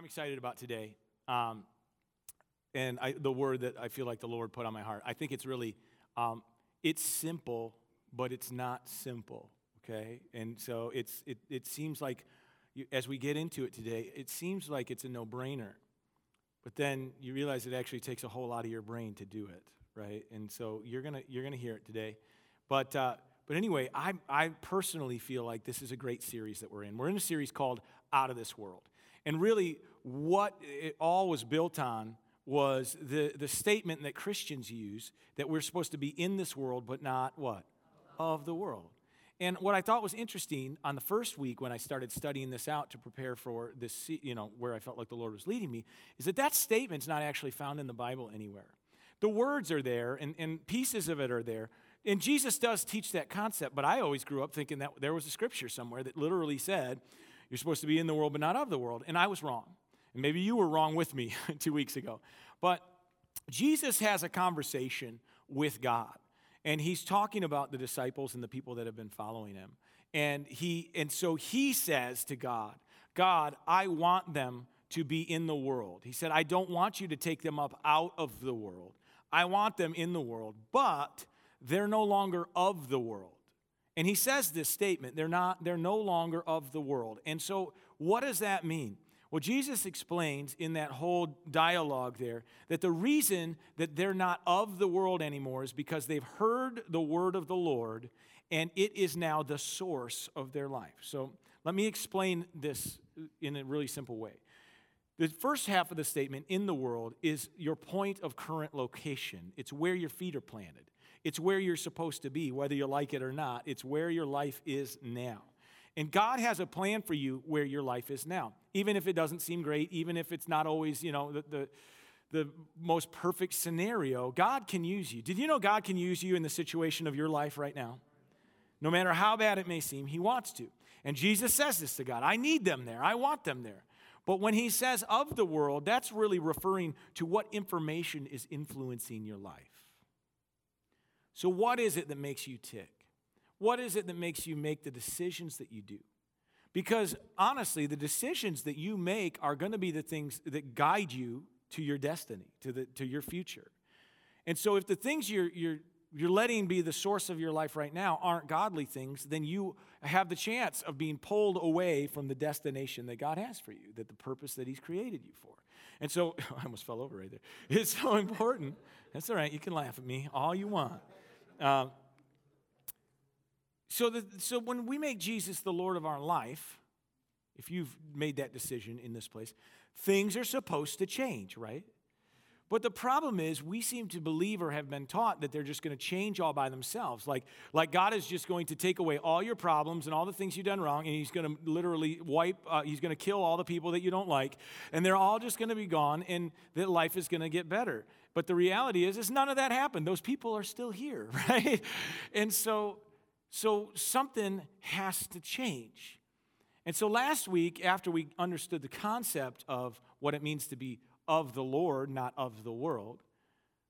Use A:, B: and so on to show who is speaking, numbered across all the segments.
A: I'm excited about today. Um, and I, the word that I feel like the Lord put on my heart. I think it's really, um, it's simple, but it's not simple, okay? And so it's, it, it seems like, you, as we get into it today, it seems like it's a no brainer. But then you realize it actually takes a whole lot of your brain to do it, right? And so you're going to you're gonna hear it today. But, uh, but anyway, I, I personally feel like this is a great series that we're in. We're in a series called Out of This World. And really, what it all was built on was the, the statement that Christians use that we're supposed to be in this world, but not what? Of the world. And what I thought was interesting on the first week when I started studying this out to prepare for this, you know, where I felt like the Lord was leading me, is that that statement's not actually found in the Bible anywhere. The words are there and, and pieces of it are there. And Jesus does teach that concept, but I always grew up thinking that there was a scripture somewhere that literally said, you're supposed to be in the world, but not of the world. And I was wrong. And maybe you were wrong with me two weeks ago. But Jesus has a conversation with God. And he's talking about the disciples and the people that have been following him. And he and so he says to God, God, I want them to be in the world. He said, I don't want you to take them up out of the world. I want them in the world, but they're no longer of the world. And he says this statement, they're not they're no longer of the world. And so what does that mean? Well, Jesus explains in that whole dialogue there that the reason that they're not of the world anymore is because they've heard the word of the Lord and it is now the source of their life. So let me explain this in a really simple way. The first half of the statement, in the world, is your point of current location. It's where your feet are planted. It's where you're supposed to be, whether you like it or not. It's where your life is now. And God has a plan for you where your life is now. Even if it doesn't seem great, even if it's not always, you know, the, the, the most perfect scenario, God can use you. Did you know God can use you in the situation of your life right now? No matter how bad it may seem, He wants to. And Jesus says this to God I need them there, I want them there. But when He says of the world, that's really referring to what information is influencing your life. So, what is it that makes you tick? What is it that makes you make the decisions that you do? Because honestly, the decisions that you make are going to be the things that guide you to your destiny, to, the, to your future. And so, if the things you're, you're, you're letting be the source of your life right now aren't godly things, then you have the chance of being pulled away from the destination that God has for you, that the purpose that He's created you for. And so, I almost fell over right there. It's so important. That's all right. You can laugh at me all you want. Uh, so, the, so when we make Jesus the Lord of our life, if you've made that decision in this place, things are supposed to change, right? But the problem is, we seem to believe or have been taught that they're just going to change all by themselves. Like, like God is just going to take away all your problems and all the things you've done wrong, and He's going to literally wipe, uh, He's going to kill all the people that you don't like, and they're all just going to be gone, and that life is going to get better. But the reality is, is none of that happened. Those people are still here, right? And so so something has to change. And so last week, after we understood the concept of what it means to be of the Lord, not of the world,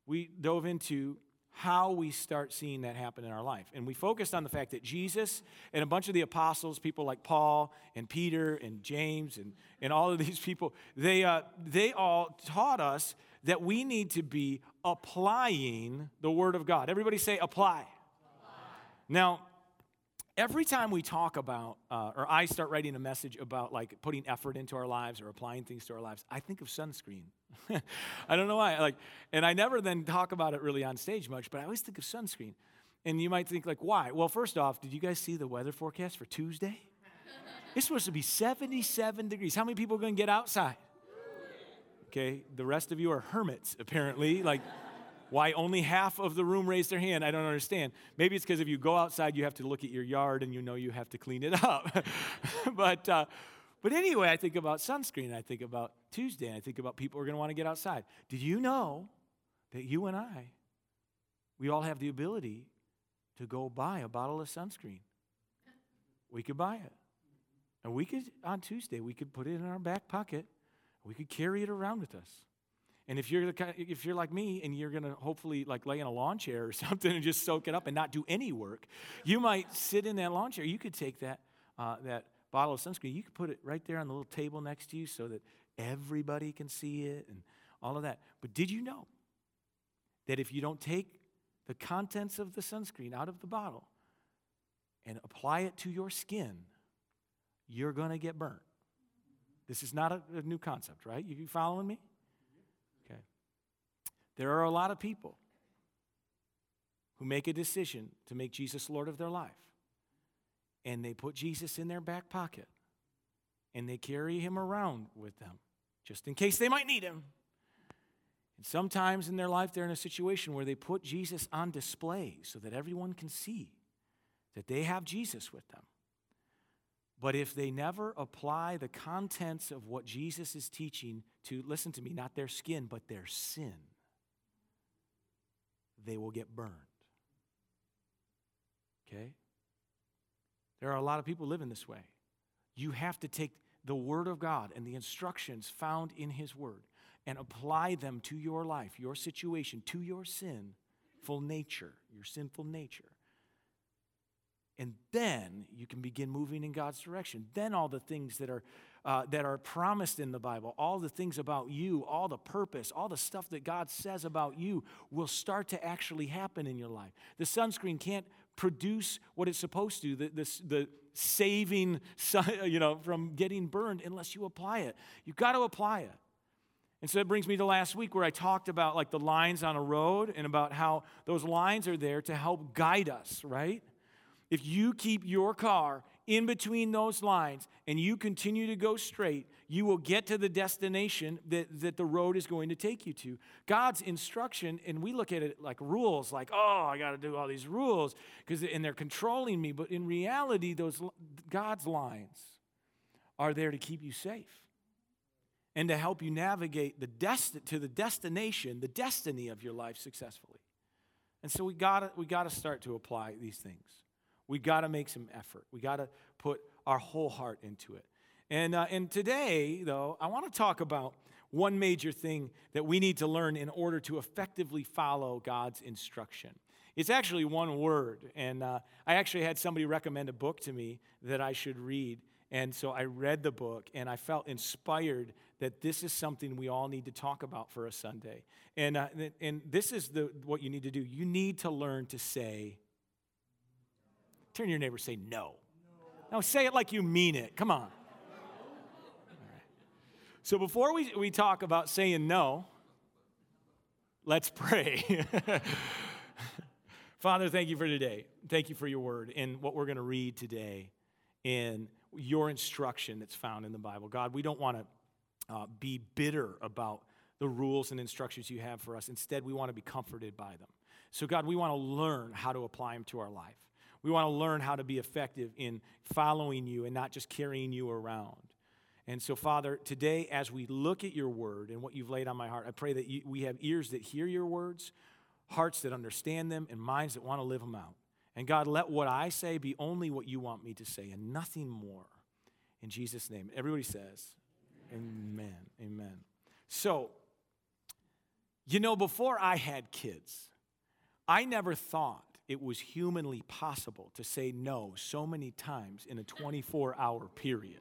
A: we dove into how we start seeing that happen in our life. And we focused on the fact that Jesus and a bunch of the apostles, people like Paul and Peter and James and, and all of these people, they, uh, they all taught us that we need to be applying the Word of God. Everybody say, apply. apply. Now, every time we talk about, uh, or I start writing a message about like putting effort into our lives or applying things to our lives, I think of sunscreen. I don't know why. Like, and I never then talk about it really on stage much, but I always think of sunscreen. And you might think like, why? Well, first off, did you guys see the weather forecast for Tuesday? It's supposed to be 77 degrees. How many people are going to get outside? Okay, the rest of you are hermits, apparently. Like, why only half of the room raised their hand, I don't understand. Maybe it's because if you go outside, you have to look at your yard and you know you have to clean it up. but, uh, but anyway, I think about sunscreen. I think about Tuesday. And I think about people who are going to want to get outside. Did you know that you and I, we all have the ability to go buy a bottle of sunscreen? We could buy it. And we could, on Tuesday, we could put it in our back pocket. We could carry it around with us. And if you're, the, if you're like me and you're going to hopefully like lay in a lawn chair or something and just soak it up and not do any work, you might sit in that lawn chair. You could take that, uh, that bottle of sunscreen, you could put it right there on the little table next to you so that everybody can see it and all of that. But did you know that if you don't take the contents of the sunscreen out of the bottle and apply it to your skin, you're going to get burnt? This is not a, a new concept, right? You following me? There are a lot of people who make a decision to make Jesus Lord of their life. And they put Jesus in their back pocket and they carry him around with them just in case they might need him. And sometimes in their life, they're in a situation where they put Jesus on display so that everyone can see that they have Jesus with them. But if they never apply the contents of what Jesus is teaching to, listen to me, not their skin, but their sin, they will get burned. Okay? There are a lot of people living this way. You have to take the Word of God and the instructions found in His Word and apply them to your life, your situation, to your sinful nature, your sinful nature. And then you can begin moving in God's direction. Then all the things that are, uh, that are promised in the Bible, all the things about you, all the purpose, all the stuff that God says about you will start to actually happen in your life. The sunscreen can't produce what it's supposed to, the, the, the saving, you know, from getting burned unless you apply it. You've got to apply it. And so that brings me to last week where I talked about like the lines on a road and about how those lines are there to help guide us, right? If you keep your car in between those lines and you continue to go straight, you will get to the destination that, that the road is going to take you to. God's instruction, and we look at it like rules, like, oh, I got to do all these rules, because and they're controlling me. But in reality, those God's lines are there to keep you safe and to help you navigate the desti- to the destination, the destiny of your life successfully. And so we got we got to start to apply these things. We got to make some effort. We got to put our whole heart into it. And, uh, and today, though, I want to talk about one major thing that we need to learn in order to effectively follow God's instruction. It's actually one word. And uh, I actually had somebody recommend a book to me that I should read. And so I read the book and I felt inspired that this is something we all need to talk about for a Sunday. And, uh, and this is the, what you need to do. You need to learn to say Turn your neighbor say no. No, say it like you mean it. Come on. So before we, we talk about saying no, let's pray. Father, thank you for today. Thank you for your word and what we're going to read today in your instruction that's found in the Bible. God, we don't want to uh, be bitter about the rules and instructions you have for us. Instead, we want to be comforted by them. So, God, we want to learn how to apply them to our life. We want to learn how to be effective in following you and not just carrying you around. And so, Father, today, as we look at your word and what you've laid on my heart, I pray that you, we have ears that hear your words, hearts that understand them, and minds that want to live them out. And God, let what I say be only what you want me to say and nothing more. In Jesus' name. Everybody says, Amen. Amen. Amen. So, you know, before I had kids, I never thought it was humanly possible to say no so many times in a 24 hour period.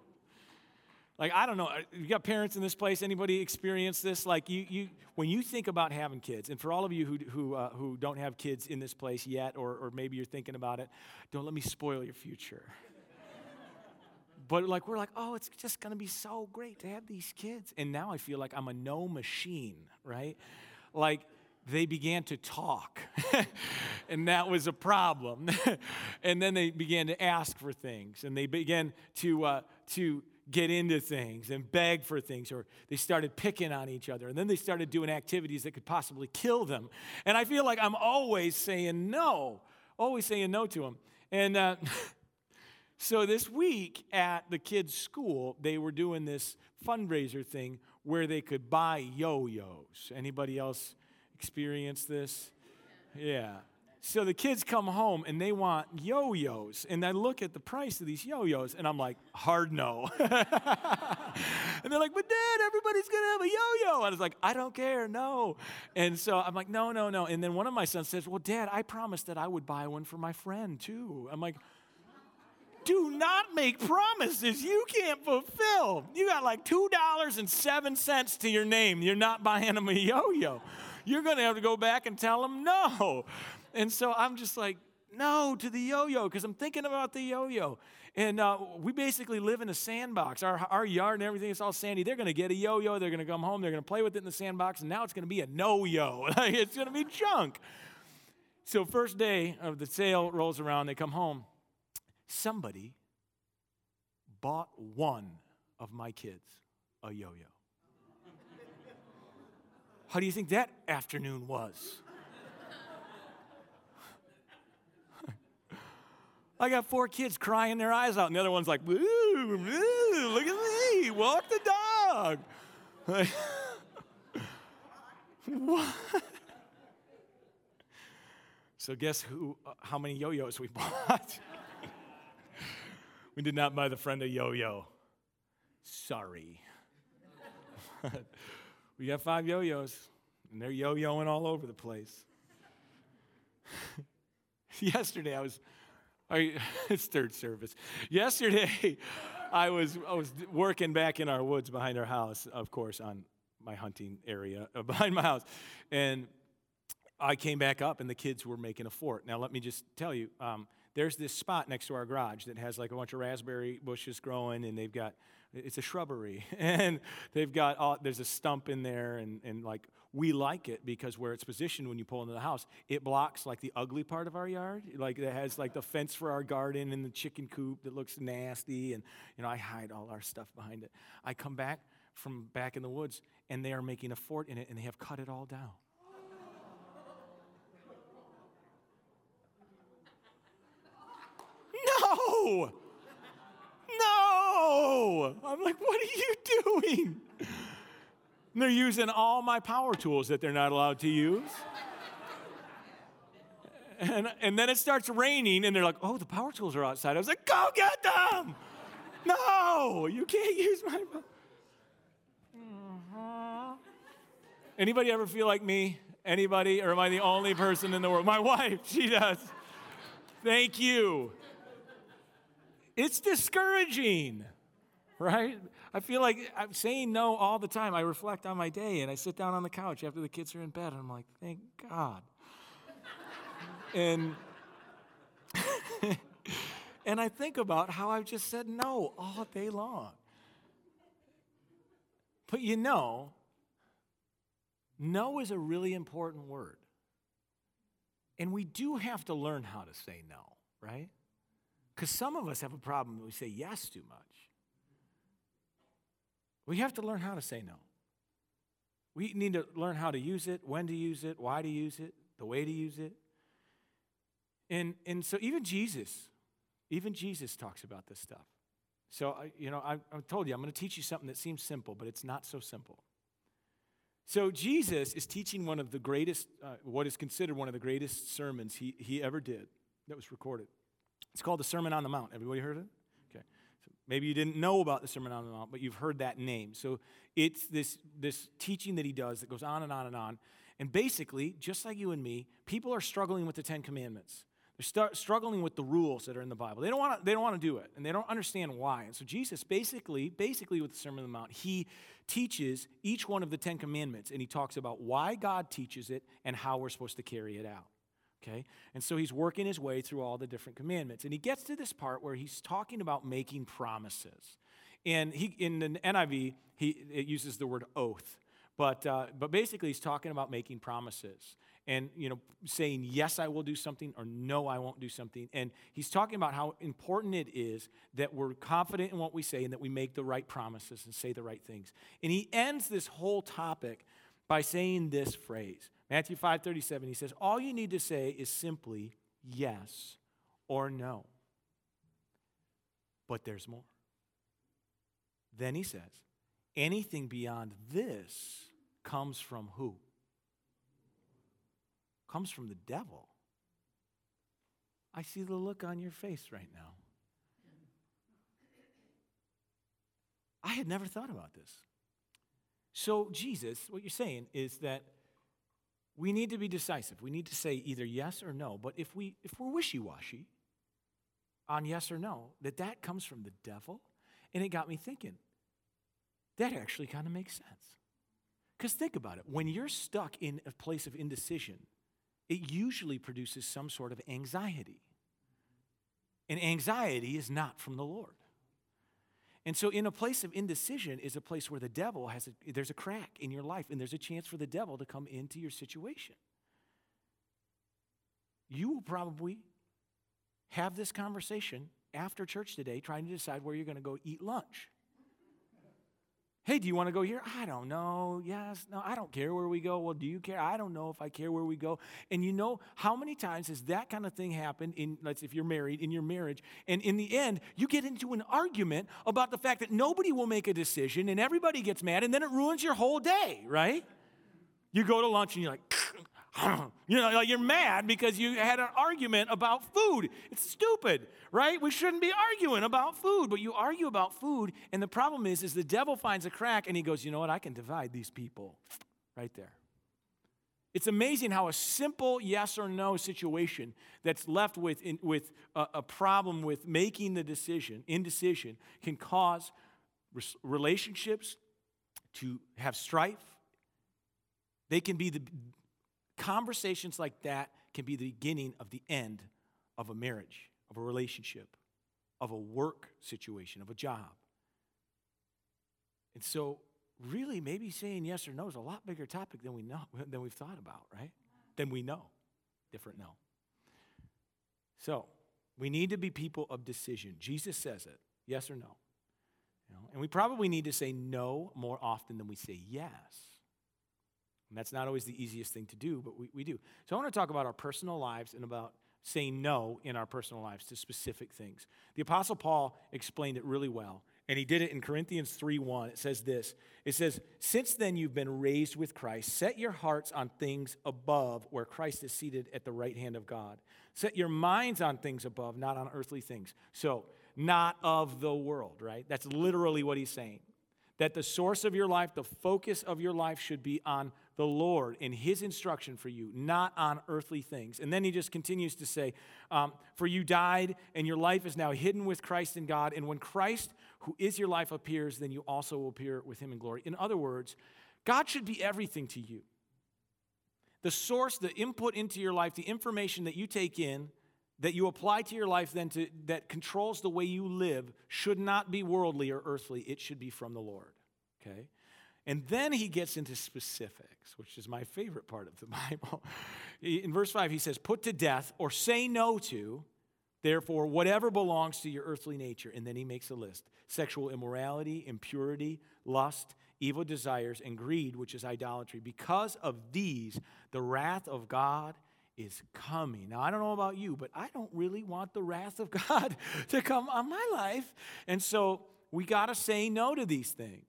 A: Like, I don't know, uh, you got parents in this place? Anybody experience this? Like, you, you, when you think about having kids, and for all of you who, who, uh, who don't have kids in this place yet, or, or maybe you're thinking about it, don't let me spoil your future. but like, we're like, oh, it's just gonna be so great to have these kids. And now I feel like I'm a no machine, right? Like, they began to talk. and that was a problem. and then they began to ask for things and they began to, uh, to get into things and beg for things, or they started picking on each other. And then they started doing activities that could possibly kill them. And I feel like I'm always saying no, always saying no to them. And uh, so this week at the kids' school, they were doing this fundraiser thing where they could buy yo yos. Anybody else experienced this? Yeah. So the kids come home and they want yo yos. And I look at the price of these yo yos and I'm like, hard no. and they're like, but dad, everybody's going to have a yo yo. And I was like, I don't care, no. And so I'm like, no, no, no. And then one of my sons says, well, dad, I promised that I would buy one for my friend too. I'm like, do not make promises you can't fulfill. You got like $2.07 to your name. You're not buying them a yo yo. You're going to have to go back and tell them no. And so I'm just like, no to the yo yo because I'm thinking about the yo yo. And uh, we basically live in a sandbox. Our, our yard and everything is all sandy. They're going to get a yo yo. They're going to come home. They're going to play with it in the sandbox. And now it's going to be a no yo. it's going to be junk. So, first day of the sale rolls around. They come home. Somebody bought one of my kids a yo yo. How do you think that afternoon was? I got four kids crying their eyes out, and the other one's like, "Ooh, ooh look at me, walk the dog. what? So guess who? Uh, how many yo-yos we bought? we did not buy the friend a yo-yo. Sorry. we got five yo-yos, and they're yo-yoing all over the place. Yesterday, I was I, it's third service. Yesterday, I was, I was working back in our woods behind our house, of course, on my hunting area uh, behind my house. And I came back up, and the kids were making a fort. Now, let me just tell you um, there's this spot next to our garage that has like a bunch of raspberry bushes growing, and they've got it's a shrubbery and they've got all, there's a stump in there and, and like we like it because where it's positioned when you pull into the house, it blocks like the ugly part of our yard. Like it has like the fence for our garden and the chicken coop that looks nasty. And, you know, I hide all our stuff behind it. I come back from back in the woods and they are making a fort in it and they have cut it all down. No! No! I'm like, what are you doing? And they're using all my power tools that they're not allowed to use. And, and then it starts raining, and they're like, oh, the power tools are outside. I was like, go get them! No, you can't use my. Uh-huh. Anybody ever feel like me? Anybody? Or am I the only person in the world? My wife, she does. Thank you. It's discouraging, right? I feel like I'm saying no all the time. I reflect on my day and I sit down on the couch after the kids are in bed and I'm like, thank God. and and I think about how I've just said no all day long. But you know, no is a really important word. And we do have to learn how to say no, right? Because some of us have a problem we say yes too much. We have to learn how to say no. We need to learn how to use it, when to use it, why to use it, the way to use it. And, and so even Jesus, even Jesus talks about this stuff. So, I, you know, I, I told you, I'm going to teach you something that seems simple, but it's not so simple. So, Jesus is teaching one of the greatest, uh, what is considered one of the greatest sermons he, he ever did that was recorded. It's called the Sermon on the Mount. Everybody heard it? Maybe you didn't know about the Sermon on the Mount, but you've heard that name. So it's this, this teaching that he does that goes on and on and on. And basically, just like you and me, people are struggling with the Ten Commandments. They're struggling with the rules that are in the Bible. They don't want to. They don't want to do it, and they don't understand why. And so Jesus, basically, basically with the Sermon on the Mount, he teaches each one of the Ten Commandments, and he talks about why God teaches it and how we're supposed to carry it out. Okay? And so he's working his way through all the different commandments. And he gets to this part where he's talking about making promises. And he, in the NIV, he, it uses the word oath. But, uh, but basically, he's talking about making promises and you know saying yes i will do something or no i won't do something and he's talking about how important it is that we're confident in what we say and that we make the right promises and say the right things and he ends this whole topic by saying this phrase Matthew 5:37 he says all you need to say is simply yes or no. But there's more. Then he says anything beyond this comes from who? Comes from the devil. I see the look on your face right now. I had never thought about this. So, Jesus, what you're saying is that we need to be decisive. We need to say either yes or no. But if, we, if we're wishy washy, on yes or no, that that comes from the devil. And it got me thinking, that actually kind of makes sense. Because think about it when you're stuck in a place of indecision, it usually produces some sort of anxiety. And anxiety is not from the Lord. And so, in a place of indecision, is a place where the devil has a, there's a crack in your life, and there's a chance for the devil to come into your situation. You will probably have this conversation after church today, trying to decide where you're going to go eat lunch. Hey, do you want to go here? I don't know. Yes, no, I don't care where we go. Well, do you care? I don't know if I care where we go. And you know how many times has that kind of thing happened in let's if you're married in your marriage and in the end you get into an argument about the fact that nobody will make a decision and everybody gets mad and then it ruins your whole day, right? You go to lunch and you're like you know, you're mad because you had an argument about food. It's stupid, right? We shouldn't be arguing about food, but you argue about food, and the problem is, is the devil finds a crack and he goes, you know what? I can divide these people right there. It's amazing how a simple yes or no situation that's left with, in, with a, a, problem with making the decision, indecision, can cause relationships to have strife. They can be the, Conversations like that can be the beginning of the end of a marriage, of a relationship, of a work situation, of a job. And so, really, maybe saying yes or no is a lot bigger topic than we know, than we've thought about, right? Than we know. Different no. So, we need to be people of decision. Jesus says it, yes or no. You know? And we probably need to say no more often than we say yes. And that's not always the easiest thing to do, but we, we do. So I want to talk about our personal lives and about saying no in our personal lives to specific things. The Apostle Paul explained it really well, and he did it in Corinthians 3 1. It says this It says, Since then you've been raised with Christ, set your hearts on things above where Christ is seated at the right hand of God. Set your minds on things above, not on earthly things. So, not of the world, right? That's literally what he's saying. That the source of your life, the focus of your life should be on the Lord and His instruction for you, not on earthly things. And then he just continues to say, um, For you died, and your life is now hidden with Christ in God. And when Christ, who is your life, appears, then you also will appear with Him in glory. In other words, God should be everything to you. The source, the input into your life, the information that you take in, that you apply to your life, then to, that controls the way you live, should not be worldly or earthly. It should be from the Lord. Okay? And then he gets into specifics, which is my favorite part of the Bible. In verse 5, he says, Put to death or say no to, therefore, whatever belongs to your earthly nature. And then he makes a list sexual immorality, impurity, lust, evil desires, and greed, which is idolatry. Because of these, the wrath of God is coming. Now, I don't know about you, but I don't really want the wrath of God to come on my life. And so we got to say no to these things.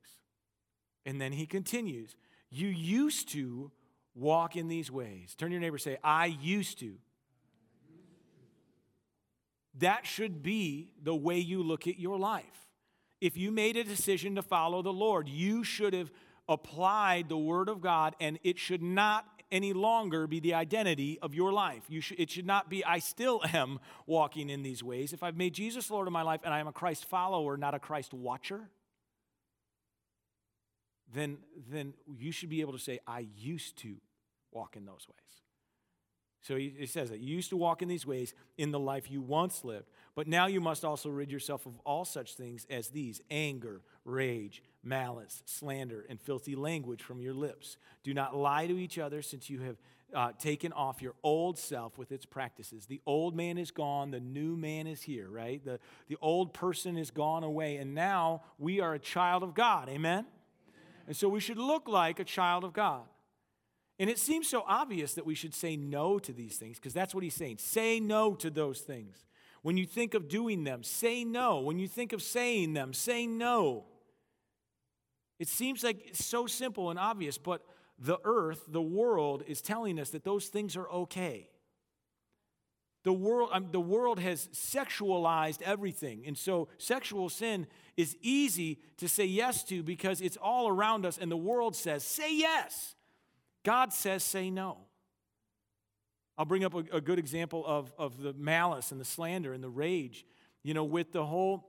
A: And then he continues, You used to walk in these ways. Turn your neighbor say, I used to. That should be the way you look at your life. If you made a decision to follow the Lord, you should have applied the Word of God, and it should not any longer be the identity of your life. You should, it should not be, I still am walking in these ways. If I've made Jesus Lord of my life and I am a Christ follower, not a Christ watcher, then, then you should be able to say, I used to walk in those ways. So he, says that you used to walk in these ways in the life you once lived, but now you must also rid yourself of all such things as these anger, rage, malice, slander, and filthy language from your lips. Do not lie to each other, since you have uh, taken off your old self with its practices. The old man is gone, the new man is here, right? The, the old person is gone away, and now we are a child of God. Amen? And so we should look like a child of God. And it seems so obvious that we should say no to these things because that's what he's saying. Say no to those things. When you think of doing them, say no. When you think of saying them, say no. It seems like it's so simple and obvious, but the earth, the world, is telling us that those things are okay. The world, um, the world has sexualized everything. And so sexual sin is easy to say yes to because it's all around us, and the world says, say yes. God says, say no. I'll bring up a, a good example of, of the malice and the slander and the rage. You know, with the whole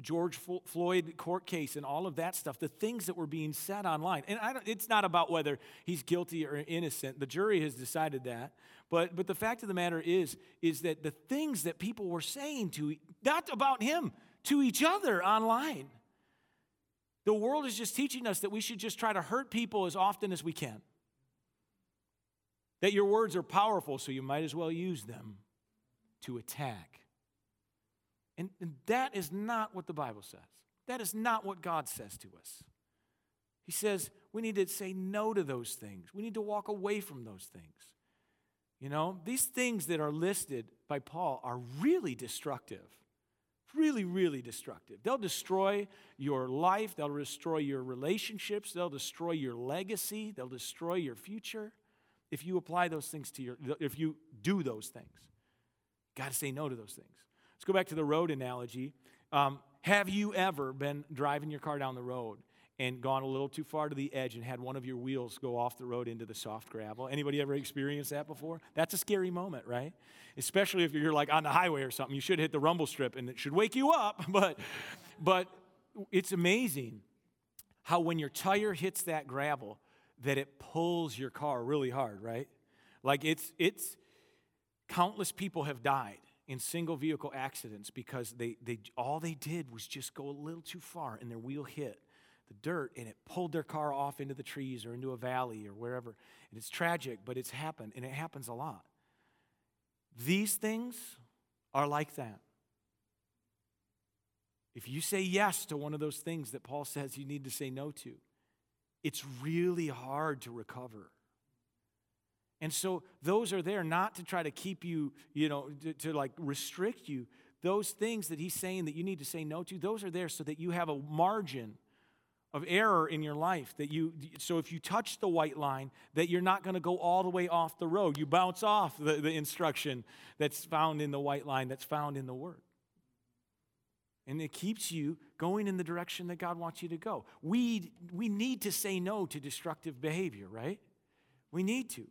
A: George Floyd court case and all of that stuff, the things that were being said online. And it's not about whether he's guilty or innocent. The jury has decided that. But, but the fact of the matter is, is that the things that people were saying to, not about him, to each other online. The world is just teaching us that we should just try to hurt people as often as we can. That your words are powerful, so you might as well use them to attack. And, and that is not what the Bible says. That is not what God says to us. He says we need to say no to those things, we need to walk away from those things. You know, these things that are listed by Paul are really destructive. Really, really destructive. They'll destroy your life, they'll destroy your relationships, they'll destroy your legacy, they'll destroy your future if you apply those things to your, if you do those things. Got to say no to those things. Let's go back to the road analogy. Um, have you ever been driving your car down the road and gone a little too far to the edge and had one of your wheels go off the road into the soft gravel? Anybody ever experienced that before? That's a scary moment, right? Especially if you're like on the highway or something. You should hit the rumble strip and it should wake you up. But, but it's amazing how when your tire hits that gravel, that it pulls your car really hard, right? Like it's it's countless people have died in single vehicle accidents because they, they all they did was just go a little too far and their wheel hit the dirt and it pulled their car off into the trees or into a valley or wherever. And it's tragic, but it's happened and it happens a lot. These things are like that. If you say yes to one of those things that Paul says you need to say no to, it's really hard to recover. And so those are there not to try to keep you, you know, to, to, like restrict you. Those things that he's saying that you need to say no to, those are there so that you have a margin of error in your life that you so if you touch the white line that you're not going to go all the way off the road you bounce off the, the instruction that's found in the white line that's found in the word and it keeps you going in the direction that god wants you to go we we need to say no to destructive behavior right we need to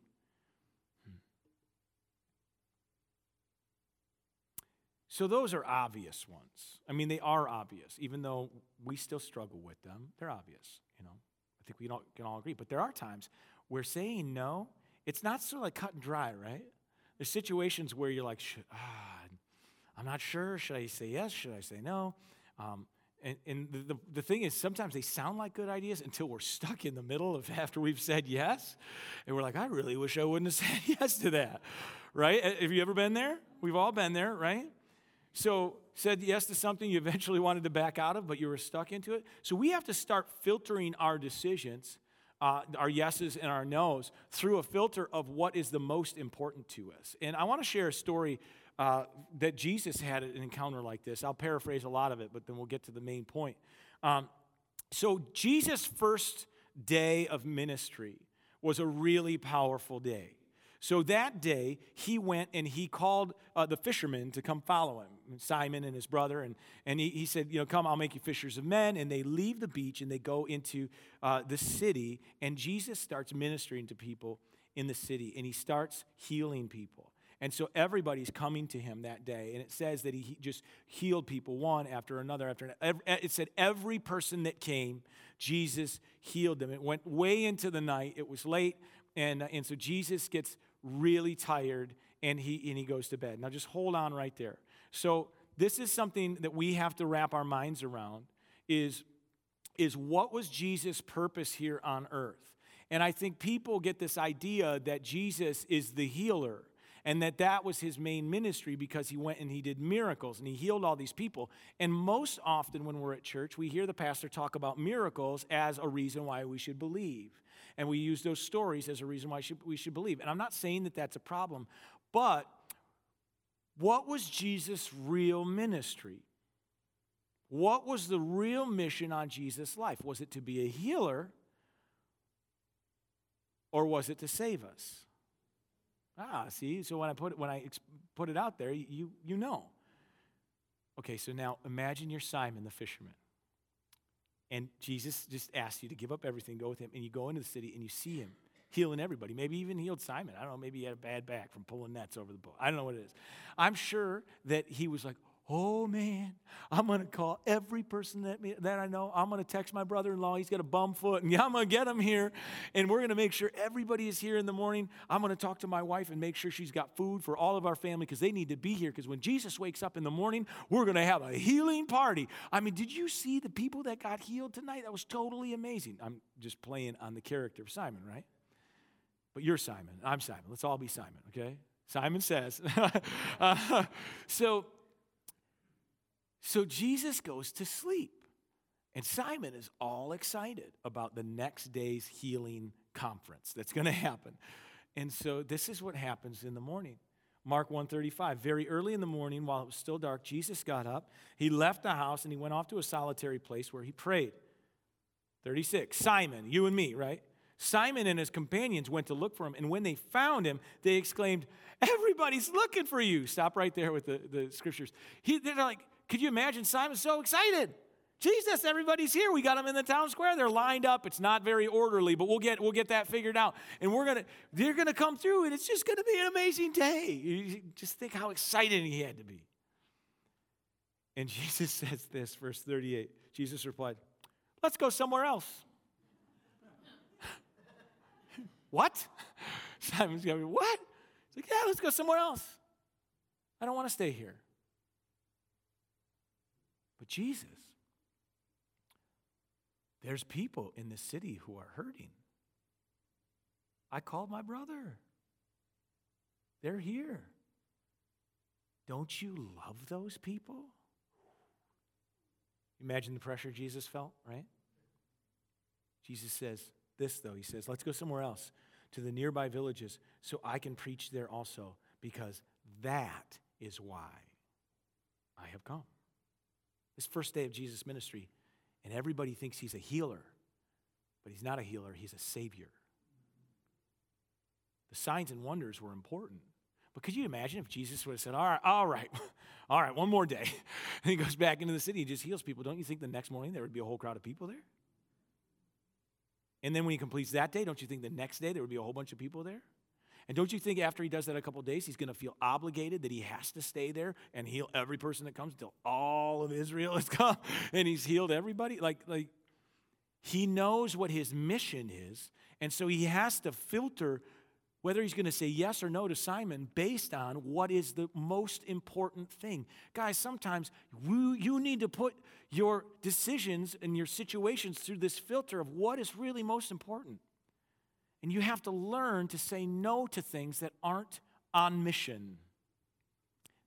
A: So those are obvious ones. I mean, they are obvious, even though we still struggle with them. They're obvious, you know. I think we don't, can all agree. But there are times where saying no, it's not sort of like cut and dry, right? There's situations where you're like, ah, I'm not sure. Should I say yes? Should I say no? Um, and, and the, the, thing is, sometimes they sound like good ideas until we're stuck in the middle of after we've said yes. And we're like, I really wish I wouldn't have said yes to that, right? Have you ever been there? We've all been there, right? So, said yes to something you eventually wanted to back out of, but you were stuck into it. So, we have to start filtering our decisions, uh, our yeses and our nos, through a filter of what is the most important to us. And I want to share a story uh, that Jesus had an encounter like this. I'll paraphrase a lot of it, but then we'll get to the main point. Um, so, Jesus' first day of ministry was a really powerful day. So that day, he went and he called uh, the fishermen to come follow him, Simon and his brother. And, and he, he said, You know, come, I'll make you fishers of men. And they leave the beach and they go into uh, the city. And Jesus starts ministering to people in the city and he starts healing people. And so everybody's coming to him that day. And it says that he just healed people one after another after another. It said every person that came, Jesus healed them. It went way into the night. It was late. And, uh, and so Jesus gets really tired and he, and he goes to bed. Now, just hold on right there. So, this is something that we have to wrap our minds around is, is what was Jesus' purpose here on earth? And I think people get this idea that Jesus is the healer and that that was his main ministry because he went and he did miracles and he healed all these people. And most often when we're at church, we hear the pastor talk about miracles as a reason why we should believe. And we use those stories as a reason why we should believe. And I'm not saying that that's a problem, but what was Jesus' real ministry? What was the real mission on Jesus' life? Was it to be a healer or was it to save us? Ah, see, so when I put it, when I put it out there, you, you know. Okay, so now imagine you're Simon the fisherman. And Jesus just asks you to give up everything, go with him, and you go into the city and you see him healing everybody. Maybe even healed Simon. I don't know, maybe he had a bad back from pulling nets over the boat. I don't know what it is. I'm sure that he was like, oh man, I'm to call every person that, me, that I know. I'm to text my brother in law. He's got a bum foot, and I'm to get him here. And we're to make sure everybody is here in the morning. I'm to talk to my wife and make sure she's got food for all of our family because they need to be here. Because when Jesus wakes up in the morning, we're to have a healing party. I mean, did you see the people that got healed tonight? That was totally amazing. I'm just playing on the character of Simon, right? But you're Simon. I'm Simon. Let's all be Simon, okay? Simon says. uh, so, so Jesus goes to sleep. And Simon is all excited about the next day's healing conference that's going to happen. And so this is what happens in the morning. Mark 135. Very early in the morning, while it was still dark, Jesus got up. He left the house and he went off to a solitary place where he prayed. 36. Simon, you and me, right? Simon and his companions went to look for him, and when they found him, they exclaimed, Everybody's looking for you. Stop right there with the, the scriptures. He, they're like, Could you imagine Simon so excited? Jesus, everybody's here. We got them in the town square. They're lined up. It's not very orderly, but we'll get we'll get that figured out. And we're gonna they're gonna come through, and it's just gonna be an amazing day. You just think how excited he had to be. And Jesus says this, verse 38. Jesus replied, Let's go somewhere else. what? Simon's going, What? He's like, Yeah, let's go somewhere else. I don't want to stay here. Jesus, there's people in the city who are hurting. I called my brother. They're here. Don't you love those people? Imagine the pressure Jesus felt, right? Jesus says this, though. He says, Let's go somewhere else to the nearby villages so I can preach there also, because that is why I have come. This first day of Jesus' ministry, and everybody thinks he's a healer, but he's not a healer, he's a savior. The signs and wonders were important. But could you imagine if Jesus would have said, All right, all right, all right, one more day. And he goes back into the city and just heals people. Don't you think the next morning there would be a whole crowd of people there? And then when he completes that day, don't you think the next day there would be a whole bunch of people there? And don't you think after he does that a couple days, he's going to feel obligated that he has to stay there and heal every person that comes until all of Israel has come and he's healed everybody? Like, like he knows what his mission is, and so he has to filter whether he's going to say yes or no to Simon based on what is the most important thing. Guys, sometimes you, you need to put your decisions and your situations through this filter of what is really most important. And you have to learn to say no to things that aren't on mission,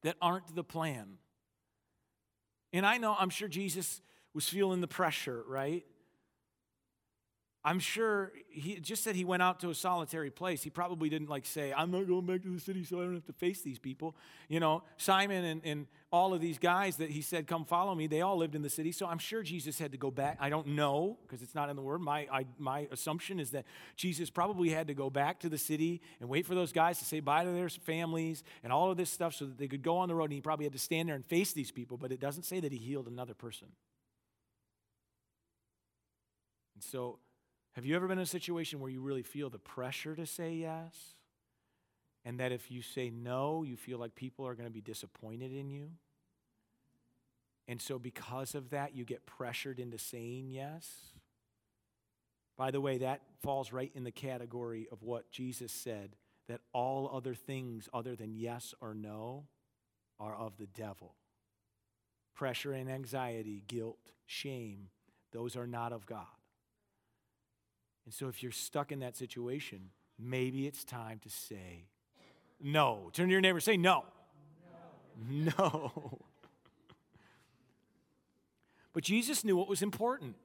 A: that aren't the plan. And I know, I'm sure Jesus was feeling the pressure, right? I'm sure he just said he went out to a solitary place. He probably didn't like say, I'm not going back to the city so I don't have to face these people. You know, Simon and, and all of these guys that he said, Come follow me, they all lived in the city. So I'm sure Jesus had to go back. I don't know because it's not in the word. My, I, my assumption is that Jesus probably had to go back to the city and wait for those guys to say bye to their families and all of this stuff so that they could go on the road. And he probably had to stand there and face these people, but it doesn't say that he healed another person. And so have you ever been in a situation where you really feel the pressure to say yes? And that if you say no, you feel like people are going to be disappointed in you? And so, because of that, you get pressured into saying yes? By the way, that falls right in the category of what Jesus said that all other things other than yes or no are of the devil. Pressure and anxiety, guilt, shame, those are not of God. And so, if you're stuck in that situation, maybe it's time to say no. Turn to your neighbor, say no. No. no. but Jesus knew what was important.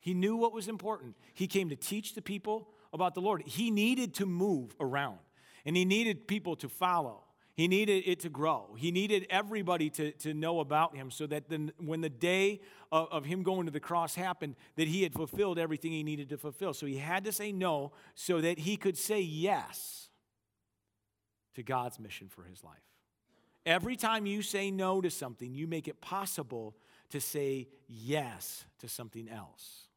A: He knew what was important. He came to teach the people about the Lord. He needed to move around, and he needed people to follow. He needed it to grow. He needed everybody to, to know about him so that when the day of, of him going to the cross happened, that he had fulfilled everything he needed to fulfill. So he had to say no so that he could say yes to God's mission for his life. Every time you say no to something, you make it possible to say yes to something else.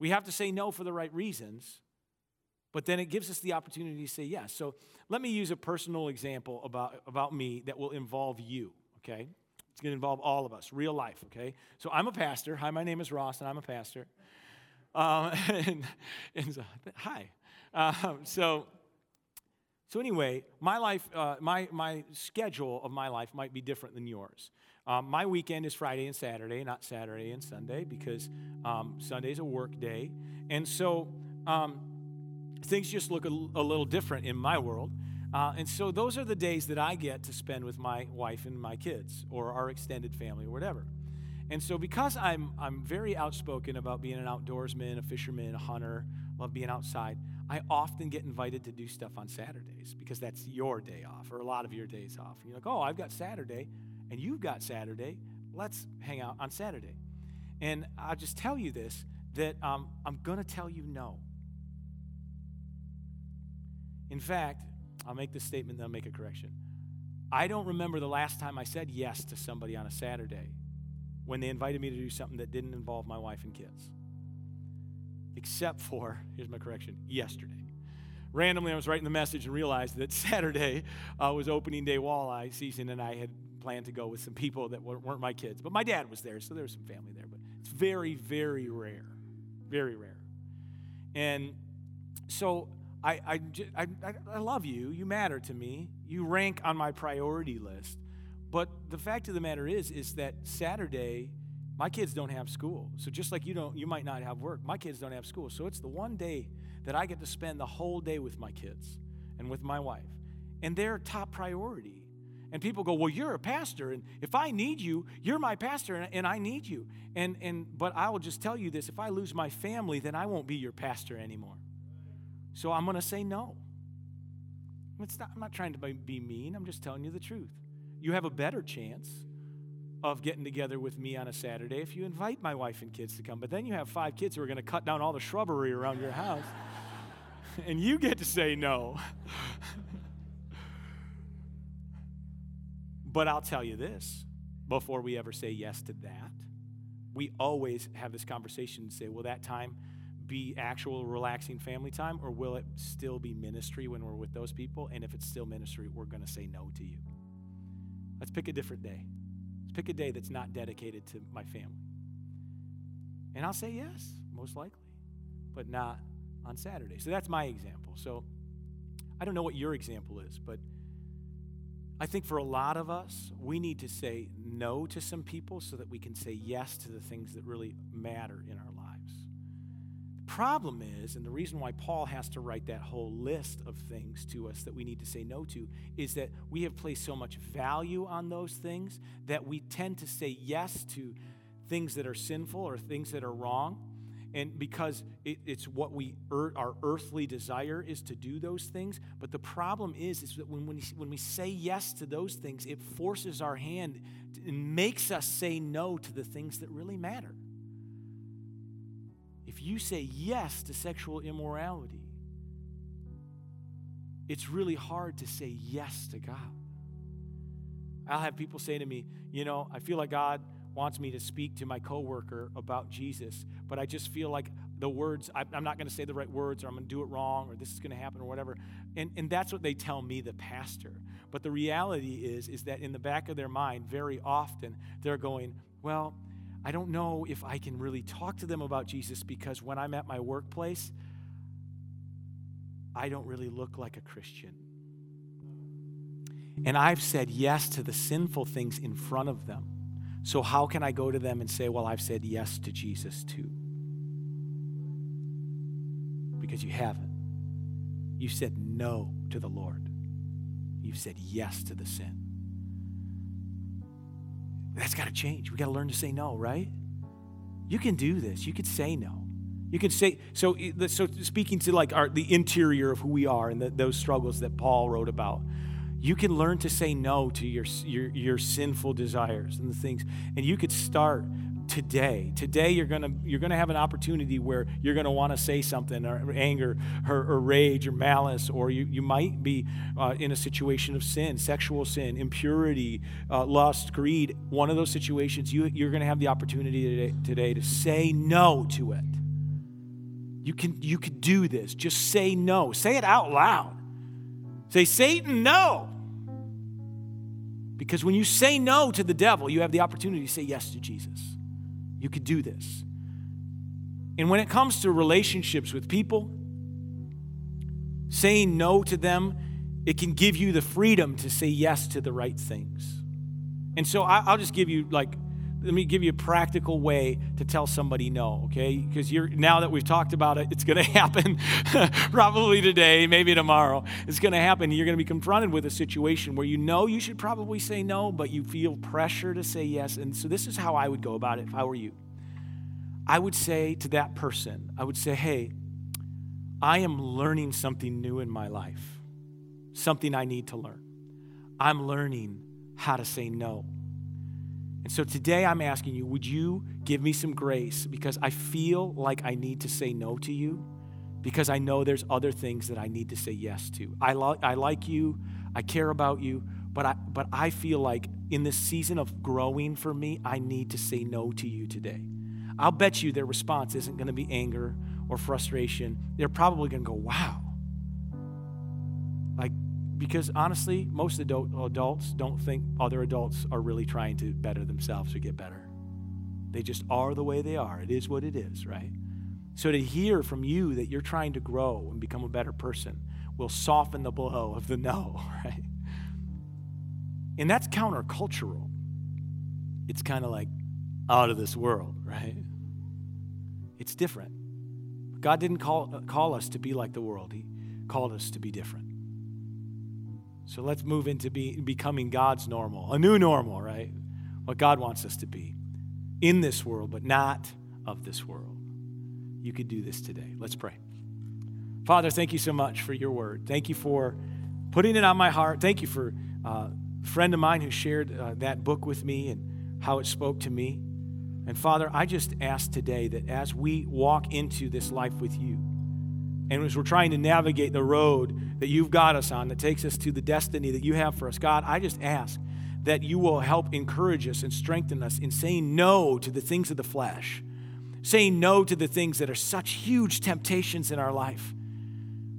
A: We have to say no for the right reasons, But then it gives us the opportunity to say yes. So let me use a personal example about, about me that will involve you, okay? It's going to involve all of us, real life, okay? So I'm a pastor. Hi, my name is Ross, and I'm a pastor. Um, and, and so, hi. Um, so, so anyway, my life, uh, my, my schedule of my life might be different than yours. Um, my weekend is Friday and Saturday, not Saturday and Sunday, because um, Sunday's a work day. And so um, things just look a, a, little different in my world. Uh, and so those are the days that I get to spend with my wife and my kids or our extended family or whatever. And so because I'm, I'm very outspoken about being an outdoorsman, a fisherman, a hunter, love being outside, I often get invited to do stuff on Saturdays because that's your day off or a lot of your days off. You're like, oh, I've got Saturday and you've got Saturday. Let's hang out on Saturday. And I'll just tell you this that um, I'm going to tell you no. In fact, I'll make this statement, then I'll make a correction. I don't remember the last time I said yes to somebody on a Saturday when they invited me to do something that didn't involve my wife and kids. Except for, here's my correction, yesterday. Randomly, I was writing the message and realized that Saturday uh, was opening day walleye season, and I had planned to go with some people that weren't my kids. But my dad was there, so there was some family there. But it's very, very rare. Very rare. And so I, I, I, I love you. You matter to me. You rank on my priority list. But the fact of the matter is, is that Saturday, my kids don't have school. So just like you don't, you might not have work. My kids don't have school. So it's the one day that I get to spend the whole day with my kids and with my wife. And they're top priority. And people go, Well, you're a pastor, and if I need you, you're my pastor, and, and I need you. And and but I will just tell you this: if I lose my family, then I won't be your pastor anymore. So I'm going to say no. Not, I'm not trying to be mean, I'm just telling you the truth. You have a better chance of getting together with me on a Saturday if you invite my wife and kids to come. But then you have five kids who are going to cut down all the shrubbery around your house, and you get to say no. but I'll tell you this before we ever say yes to that, we always have this conversation and say, well, that time be actual relaxing family time or will it still be ministry when we're with those people? And if it's still ministry, we're going to say no to you. Let's pick a different day. Let's pick a day that's not dedicated to my family. And I'll say yes, most likely, but not on Saturday. So that's my example. So I don't know what your example is, but I think for a lot of us, we need to say no to some people so that we can say yes to the things that really matter in our problem is, and the reason why Paul has to write that whole list of things to us that we need to say no to, is that we have placed so much value on those things that we tend to say yes to things that are sinful or things that are wrong. And because it, it's what we, er, our earthly desire is to do those things. But the problem is, is that when, when, we, when we say yes to those things, it forces our hand and makes us say no to the things that really matter you say yes to sexual immorality, it's really hard to say yes to God. I'll have people say to me, you know, I feel like God wants me to speak to my coworker about Jesus, but I just feel like the words, I'm not going to say the right words, or I'm going to do it wrong, or this is going to happen, or whatever. And, and that's what they tell me, the pastor. But the reality is, is that in the back of their mind, very often, they're going, well, I don't know if I can really talk to them about Jesus because when I'm at my workplace, I don't really look like a Christian. And I've said yes to the sinful things in front of them. So, how can I go to them and say, Well, I've said yes to Jesus too? Because you haven't. You said no to the Lord, you've said yes to the sin. That's got to change. We got to learn to say no, right? You can do this. You could say no. You can say so. So speaking to like our the interior of who we are and the, those struggles that Paul wrote about, you can learn to say no to your, your your sinful desires and the things, and you could start today. Today, you're gonna you're gonna have an opportunity where you're gonna want to say something, or anger, or, or, rage, or malice, or you you might be uh, in a situation of sin, sexual sin, impurity, uh, lust, greed. One of those situations, you you're gonna have the opportunity today, today to say no to it. You can you could do this. Just say no. Say it out loud. Say, Satan, no. Because when you say no to the devil, you have the opportunity to say yes to Jesus. You could do this. And when it comes to relationships with people, saying no to them, it can give you the freedom to say yes to the right things. And so I, will just give you like, let me give you a practical way to tell somebody no, okay? Because you're now that we've talked about it, it's going to happen probably today, maybe tomorrow. It's going to happen. You're going to be confronted with a situation where you know you should probably say no, but you feel pressure to say yes. And so this is how I would go about it if I were you. I would say to that person, I would say, hey, I am learning something new in my life, something I need to learn. I'm learning how to say no. And so today I'm asking you, would you give me some grace because I feel like I need to say no to you because I know there's other things that I need to say yes to. I, lo- I like you, I care about you, but I, but I feel like in this season of growing for me, I need to say no to you today. I'll bet you their response isn't going to be anger or frustration. They're probably going to go, wow. Like, because honestly, most adults don't think other adults are really trying to better themselves or get better. They just are the way they are. It is what it is, right? So to hear from you that you're trying to grow and become a better person will soften the blow of the no, right? And that's countercultural. It's kind of like out of this world, right? It's different. God didn't call, uh, call us to be like the world, He called us to be different. So let's move into be, becoming God's normal, a new normal, right? What God wants us to be in this world, but not of this world. You could do this today. Let's pray. Father, thank you so much for your word. Thank you for putting it on my heart. Thank you for uh, a friend of mine who shared uh, that book with me and how it spoke to me. And Father, I just ask today that as we walk into this life with you, and as we're trying to navigate the road that you've got us on that takes us to the destiny that you have for us, God, I just ask that you will help encourage us and strengthen us in saying no to the things of the flesh, saying no to the things that are such huge temptations in our life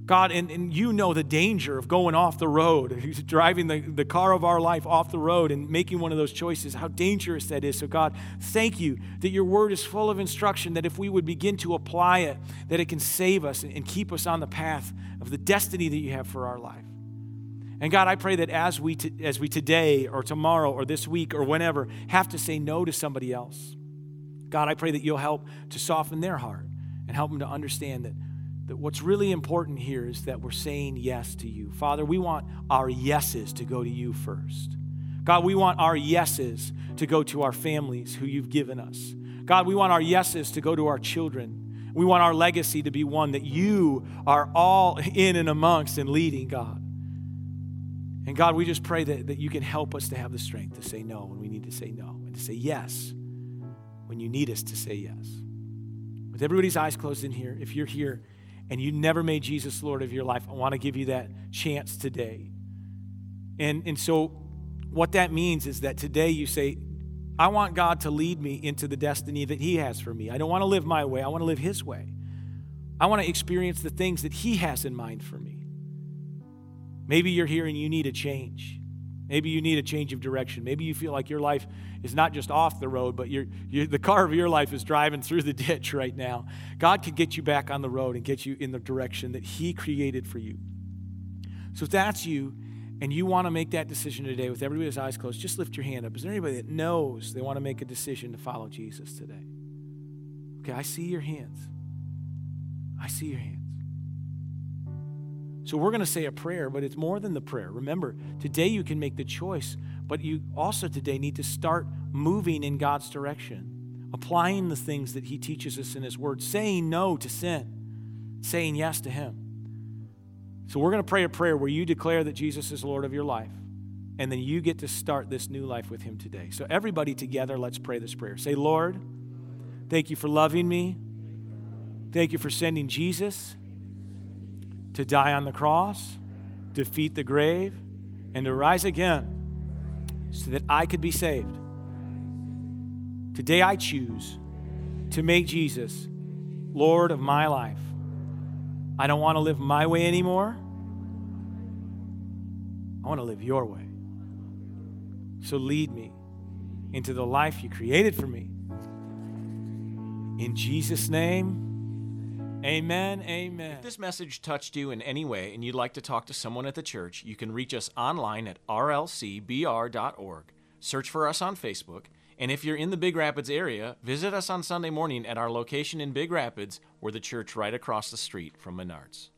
A: God, and, and you know the danger of going off the road, driving the, the car of our life off the road and making one of those choices, how dangerous that is. So, God, thank you that your word is full of instruction, that if we would begin to apply it, that it can save us and keep us on the path of the destiny that you have for our life. And God, I pray that as we, t- as we today or tomorrow or this week or whenever have to say no to somebody else, God, I pray that you'll help to soften their heart and help them to understand that that what's really important here is that we're saying yes to you. Father, we want our yeses to go to you first. God, we want our yeses to go to our families who you've given us. God, we want our yeses to go to our children. We want our legacy to be one that you are all in and amongst and leading, God. And God, we just pray that, that you can help us to have the strength to say no when we need to say no and to say yes when you need us to say yes. With everybody's eyes closed in here, if you're here, and you never made Jesus Lord of your life, I want to give you that chance today. And, and so, what that means is that today you say, I want God to lead me into the destiny that He has for me. I don't want to live my way, I want to live His way. I want to experience the things that He has in mind for me. Maybe you're here and you need a change. Maybe you need a change of direction. Maybe you feel like your life is not just off the road, but you're, you're, the car of your life is driving through the ditch right now. God can get you back on the road and get you in the direction that He created for you. So if that's you and you want to make that decision today with everybody's eyes closed, just lift your hand up. Is there anybody that knows they want to make a decision to follow Jesus today? Okay, I see your hands. I see your hands. So we're going to say a prayer, but it's more than the prayer. Remember, today you can make the choice, but you also today need to start moving in God's direction, applying the things that He teaches us in His Word, saying no to sin, saying yes to Him. So we're going to pray a prayer where you declare that Jesus is Lord of your life, and then you get to start this new life with Him today. So everybody together, let's pray this prayer. Say, Lord, thank you for loving me. Thank you for sending Jesus to die on the cross, defeat the grave, and to rise again so that I could be saved. Today I choose to make Jesus Lord of my life. I don't want to live my way anymore. I want to live your way. So lead me into the life you created for me. In Jesus' name, amen, amen.
B: If this message touched you in any way and you'd like to talk to someone at the church, you can reach us online at rlcbr.org. Search for us on Facebook. And if you're in the Big Rapids area, visit us on Sunday morning at our location in Big Rapids. We're the church right across the street from Menards.